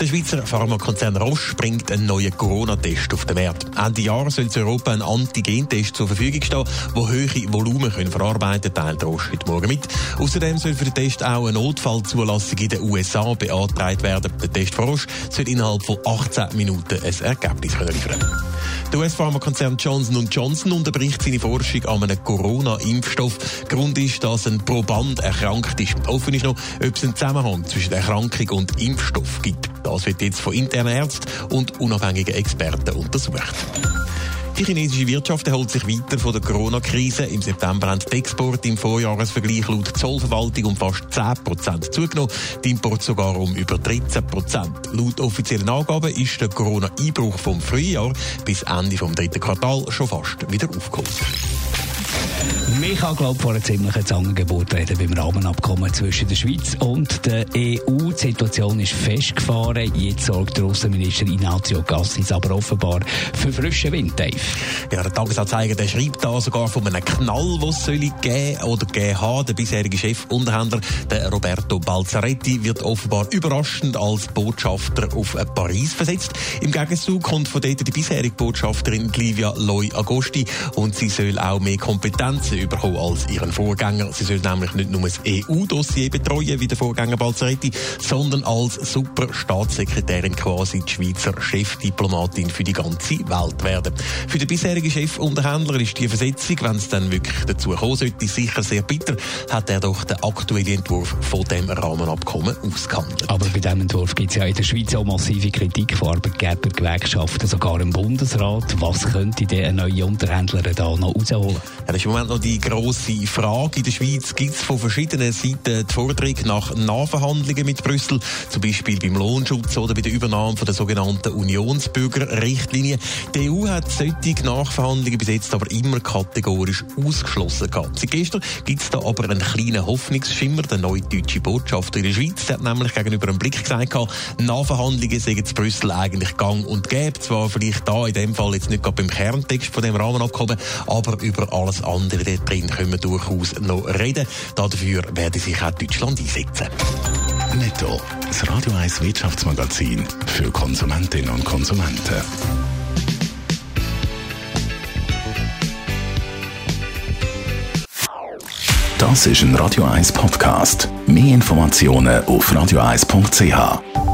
Der Schweizer Pharmakonzern Roche bringt einen neuen Corona-Test auf den Markt. Ende Jahr soll in Europa ein Antigen-Test zur Verfügung stehen, der hohe Volumen können verarbeiten kann, teilt Roche heute Morgen mit. Außerdem soll für den Test auch eine Notfallzulassung in den USA beantragt werden. Der Test von Roche soll innerhalb von 18 Minuten ein Ergebnis liefern können. Der US-Pharmakonzern Johnson Johnson unterbricht seine Forschung an einem Corona-Impfstoff. Grund ist, dass ein Proband erkrankt ist. Offen ist noch, ob es einen Zusammenhang zwischen Erkrankung und Impfstoff gibt. Das wird jetzt von internen Ärzten und unabhängigen Experten untersucht. Die chinesische Wirtschaft erholt sich weiter von der Corona-Krise. Im September haben die Exporte im Vorjahresvergleich laut Zollverwaltung um fast 10% zugenommen, die Import sogar um über 13% Laut offiziellen Angaben ist der Corona-Einbruch vom Frühjahr bis Ende des dritten Quartals schon fast wieder aufgeholt. Man kann, glaube ich, vor einer ziemlichen Zangengeburt reden beim Rahmenabkommen zwischen der Schweiz und der EU. Die Situation ist festgefahren. Jetzt sorgt der Außenminister Ignazio Gassis aber offenbar für frischen Wind, Dave. Ja, der Tagesanzeiger der schreibt da sogar von einem Knall, den es soll geben oder geben haben. Der bisherige Chefunterhändler, der Roberto Balzaretti, wird offenbar überraschend als Botschafter auf Paris versetzt. Im Gegenzug kommt von dort die bisherige Botschafterin Livia Loi Agosti und sie soll auch mehr Kompetenzen bekommen als ihren Vorgänger. Sie soll nämlich nicht nur das EU-Dossier betreuen, wie der Vorgänger Balzaretti, sondern als Superstaatssekretärin quasi die Schweizer Chefdiplomatin für die ganze Welt werden. Für den bisherigen Chefunterhändler ist die Versetzung, wenn es dann wirklich dazu kommen sollte, sicher sehr bitter, hat er doch den aktuellen Entwurf von dem Rahmenabkommen ausgehandelt. Aber bei diesem Entwurf gibt es ja in der Schweiz auch massive Kritik von Arbeitgeber, Gewerkschaften, sogar im Bundesrat. Was könnte der neue Unterhändler da noch rausholen? Ja, das ist im Moment noch die grosse Frage. In der Schweiz gibt es von verschiedenen Seiten die Forderung nach Nachverhandlungen mit Brüssel, zum Beispiel beim Lohnschutz oder bei der Übernahme von der sogenannten Unionsbürgerrichtlinie. Die EU hat solche Nachverhandlungen bis jetzt aber immer kategorisch ausgeschlossen gehabt. Seit gestern gibt es da aber einen kleinen Hoffnungsschimmer. Der neue deutsche Botschafter in der Schweiz hat nämlich gegenüber einem Blick gesagt, Nachverhandlungen seien zu Brüssel eigentlich gang und gäbe. Zwar vielleicht da in dem Fall jetzt nicht gerade beim Kerntext von dem Rahmenabkommen, aber über alles andere drin können wir durchaus noch reden. Dafür werde sich auch Deutschland einsetzen. Netto. Das Radio 1 Wirtschaftsmagazin für Konsumentinnen und Konsumenten. Das ist ein Radio 1 Podcast. Mehr Informationen auf radio1.ch.